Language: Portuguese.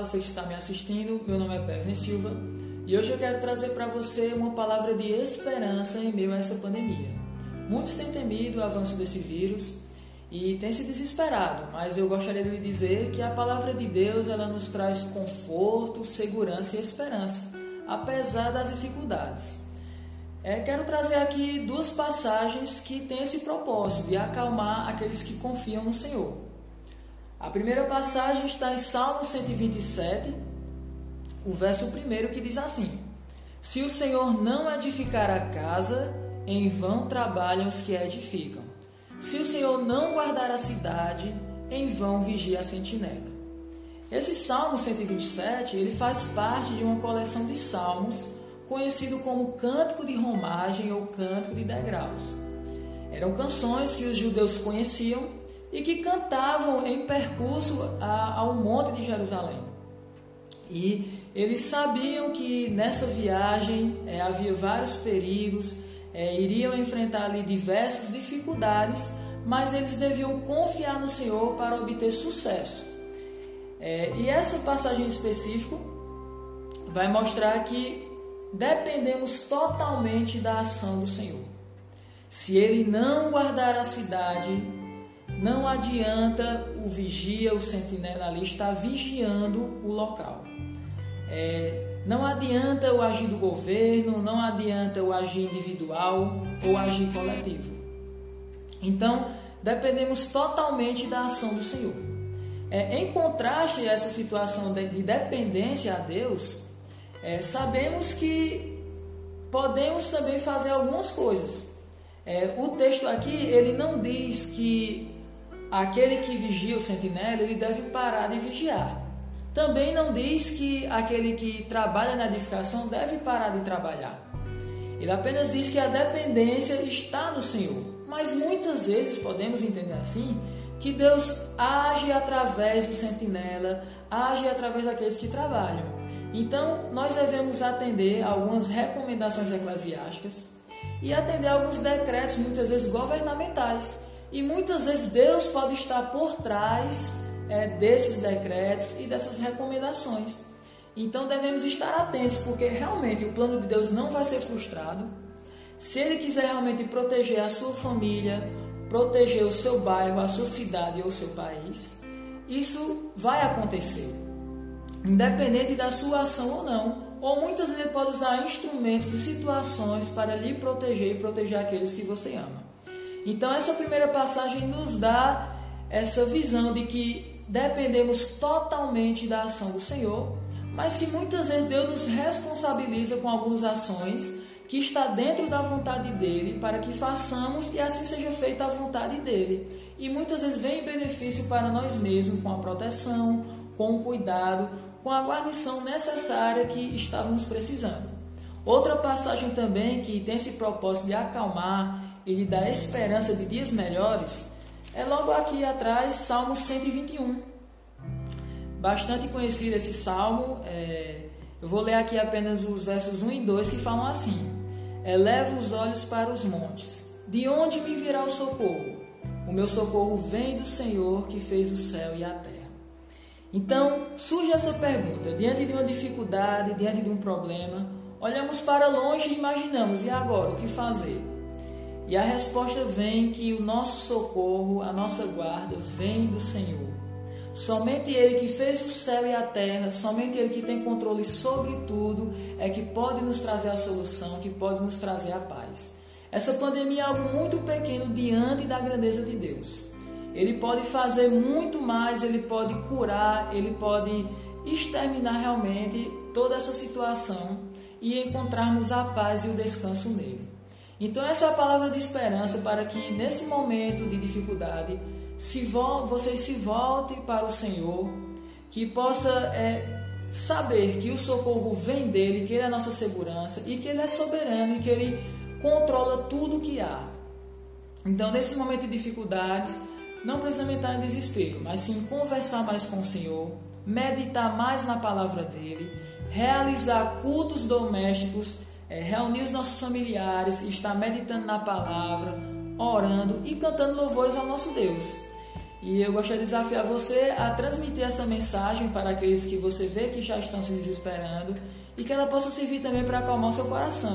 você que está me assistindo. Meu nome é Pevne Silva e hoje eu quero trazer para você uma palavra de esperança em meio a essa pandemia. Muitos têm temido o avanço desse vírus e têm se desesperado, mas eu gostaria de lhe dizer que a palavra de Deus ela nos traz conforto, segurança e esperança, apesar das dificuldades. É, quero trazer aqui duas passagens que têm esse propósito de acalmar aqueles que confiam no Senhor. A primeira passagem está em Salmo 127, o verso 1 que diz assim: Se o Senhor não edificar a casa, em vão trabalham os que a edificam. Se o Senhor não guardar a cidade, em vão vigia a sentinela. Esse Salmo 127, ele faz parte de uma coleção de salmos conhecido como Cântico de Romagem ou Cântico de Degraus. Eram canções que os judeus conheciam e que cantavam em percurso ao Monte de Jerusalém. E eles sabiam que nessa viagem é, havia vários perigos, é, iriam enfrentar ali diversas dificuldades, mas eles deviam confiar no Senhor para obter sucesso. É, e essa passagem específica vai mostrar que dependemos totalmente da ação do Senhor. Se ele não guardar a cidade, não adianta o vigia, o sentinela ali estar vigiando o local. É, não adianta o agir do governo, não adianta o agir individual ou agir coletivo. Então, dependemos totalmente da ação do Senhor. É, em contraste a essa situação de, de dependência a Deus, é, sabemos que podemos também fazer algumas coisas. É, o texto aqui ele não diz que aquele que vigia o sentinela, ele deve parar de vigiar. Também não diz que aquele que trabalha na edificação deve parar de trabalhar. Ele apenas diz que a dependência está no Senhor. Mas muitas vezes podemos entender assim que Deus age através do sentinela, age através daqueles que trabalham. Então, nós devemos atender algumas recomendações eclesiásticas e atender alguns decretos, muitas vezes governamentais, e muitas vezes Deus pode estar por trás é, desses decretos e dessas recomendações. Então devemos estar atentos, porque realmente o plano de Deus não vai ser frustrado. Se Ele quiser realmente proteger a sua família, proteger o seu bairro, a sua cidade ou o seu país, isso vai acontecer, independente da sua ação ou não. Ou muitas vezes ele pode usar instrumentos e situações para lhe proteger e proteger aqueles que você ama. Então, essa primeira passagem nos dá essa visão de que dependemos totalmente da ação do Senhor, mas que muitas vezes Deus nos responsabiliza com algumas ações que está dentro da vontade dele para que façamos e assim seja feita a vontade dele. E muitas vezes vem benefício para nós mesmos com a proteção, com o cuidado, com a guarnição necessária que estávamos precisando. Outra passagem também que tem esse propósito de acalmar e lhe dá esperança de dias melhores, é logo aqui atrás, Salmo 121. Bastante conhecido esse salmo. É, eu vou ler aqui apenas os versos 1 e 2 que falam assim: Eleva os olhos para os montes, de onde me virá o socorro? O meu socorro vem do Senhor que fez o céu e a terra. Então, surge essa pergunta: diante de uma dificuldade, diante de um problema, olhamos para longe e imaginamos: e agora, o que fazer? E a resposta vem que o nosso socorro, a nossa guarda, vem do Senhor. Somente Ele que fez o céu e a terra, somente Ele que tem controle sobre tudo, é que pode nos trazer a solução, que pode nos trazer a paz. Essa pandemia é algo muito pequeno diante da grandeza de Deus. Ele pode fazer muito mais, ele pode curar, ele pode exterminar realmente toda essa situação e encontrarmos a paz e o descanso nele. Então, essa é a palavra de esperança para que nesse momento de dificuldade se vocês se voltem para o Senhor, que possa é, saber que o socorro vem dele, que ele é a nossa segurança e que ele é soberano e que ele controla tudo o que há. Então, nesse momento de dificuldades, não precisamos entrar em desespero, mas sim conversar mais com o Senhor, meditar mais na palavra dele, realizar cultos domésticos é, reunir os nossos familiares, estar meditando na palavra, orando e cantando louvores ao nosso Deus. E eu gostaria de desafiar você a transmitir essa mensagem para aqueles que você vê que já estão se desesperando e que ela possa servir também para acalmar o seu coração.